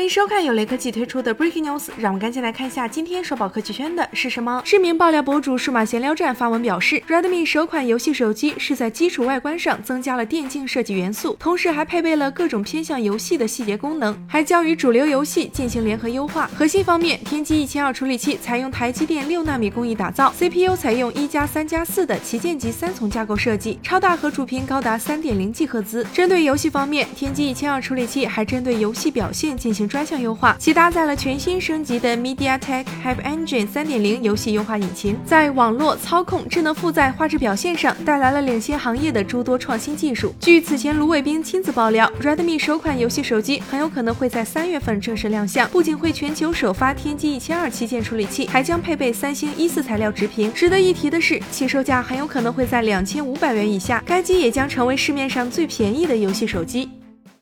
欢迎收看由雷科技推出的 Breaking News，让我们赶紧来看一下今天说宝科技圈的是什么。知名爆料博主数码闲聊站发文表示，Redmi 首款游戏手机是在基础外观上增加了电竞设计元素，同时还配备了各种偏向游戏的细节功能，还将与主流游戏进行联合优化。核心方面，天玑一千二处理器采用台积电六纳米工艺打造，CPU 采用一加三加四的旗舰级三重架构设计，超大核主频高达三点零 G 赫兹。针对游戏方面，天玑一千二处理器还针对游戏表现进行。专项优化，其搭载了全新升级的 MediaTek Hyper Engine 3.0游戏优化引擎，在网络操控、智能负载、画质表现上带来了领先行业的诸多创新技术。据此前卢伟斌亲自爆料，Redmi 首款游戏手机很有可能会在三月份正式亮相，不仅会全球首发天玑一千二旗舰处理器，还将配备三星一四材料直屏。值得一提的是，其售价很有可能会在两千五百元以下，该机也将成为市面上最便宜的游戏手机。